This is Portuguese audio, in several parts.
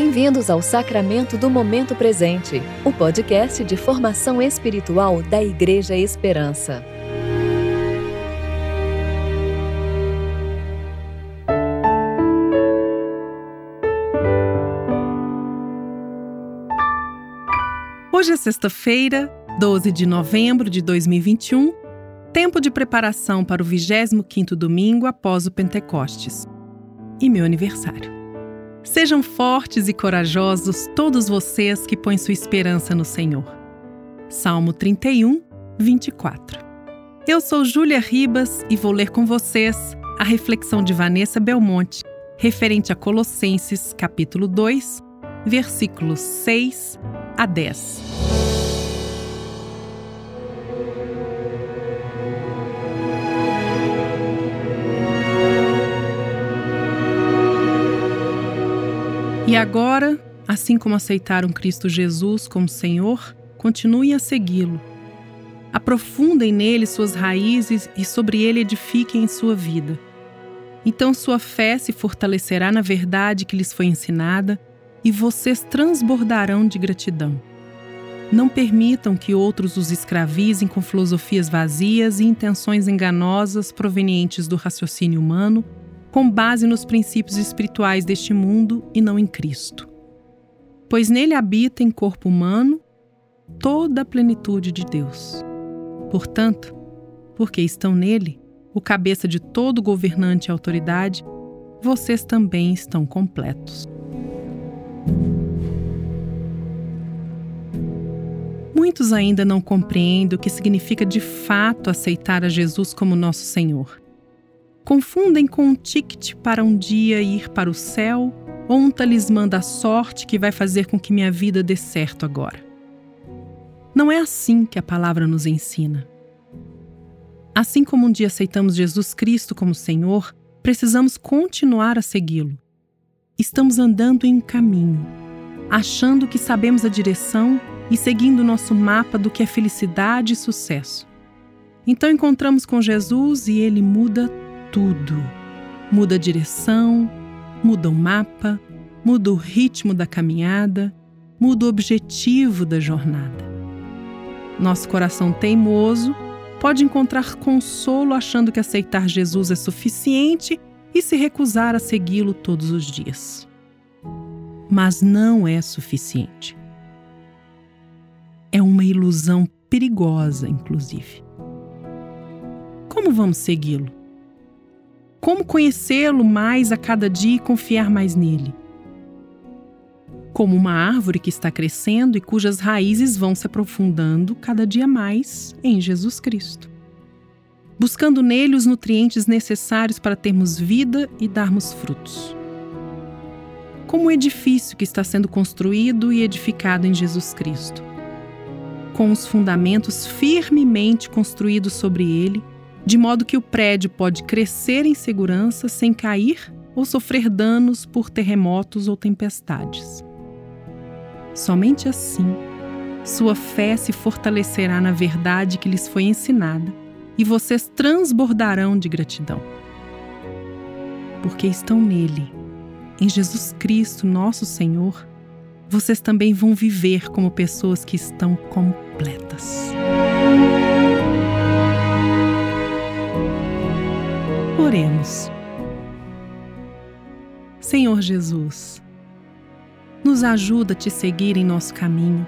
Bem-vindos ao Sacramento do Momento Presente, o podcast de formação espiritual da Igreja Esperança. Hoje é sexta-feira, 12 de novembro de 2021, tempo de preparação para o 25º domingo após o Pentecostes e meu aniversário. Sejam fortes e corajosos todos vocês que põem sua esperança no Senhor. Salmo 31, 24. Eu sou Júlia Ribas e vou ler com vocês a reflexão de Vanessa Belmonte, referente a Colossenses, capítulo 2, versículos 6 a 10. E agora, assim como aceitaram Cristo Jesus como Senhor, continuem a segui-lo. Aprofundem nele suas raízes e sobre ele edifiquem sua vida. Então sua fé se fortalecerá na verdade que lhes foi ensinada e vocês transbordarão de gratidão. Não permitam que outros os escravizem com filosofias vazias e intenções enganosas provenientes do raciocínio humano com base nos princípios espirituais deste mundo e não em Cristo. Pois nele habita em corpo humano toda a plenitude de Deus. Portanto, porque estão nele, o cabeça de todo governante e autoridade, vocês também estão completos. Muitos ainda não compreendem o que significa de fato aceitar a Jesus como nosso Senhor confundem com um ticket para um dia ir para o céu ou um talismã da sorte que vai fazer com que minha vida dê certo agora. Não é assim que a palavra nos ensina. Assim como um dia aceitamos Jesus Cristo como Senhor, precisamos continuar a segui-lo. Estamos andando em um caminho, achando que sabemos a direção e seguindo o nosso mapa do que é felicidade e sucesso. Então encontramos com Jesus e ele muda tudo. Muda a direção, muda o mapa, muda o ritmo da caminhada, muda o objetivo da jornada. Nosso coração teimoso pode encontrar consolo achando que aceitar Jesus é suficiente e se recusar a segui-lo todos os dias. Mas não é suficiente. É uma ilusão perigosa, inclusive. Como vamos segui-lo? Como conhecê-lo mais a cada dia e confiar mais nele? Como uma árvore que está crescendo e cujas raízes vão se aprofundando cada dia mais em Jesus Cristo. Buscando nele os nutrientes necessários para termos vida e darmos frutos. Como um edifício que está sendo construído e edificado em Jesus Cristo. Com os fundamentos firmemente construídos sobre ele de modo que o prédio pode crescer em segurança sem cair ou sofrer danos por terremotos ou tempestades. Somente assim, sua fé se fortalecerá na verdade que lhes foi ensinada e vocês transbordarão de gratidão. Porque estão nele, em Jesus Cristo, nosso Senhor, vocês também vão viver como pessoas que estão completas. Oremos. Senhor Jesus, nos ajuda a te seguir em nosso caminho,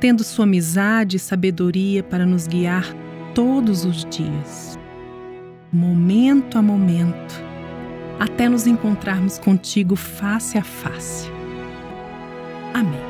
tendo Sua amizade e sabedoria para nos guiar todos os dias, momento a momento, até nos encontrarmos contigo face a face. Amém.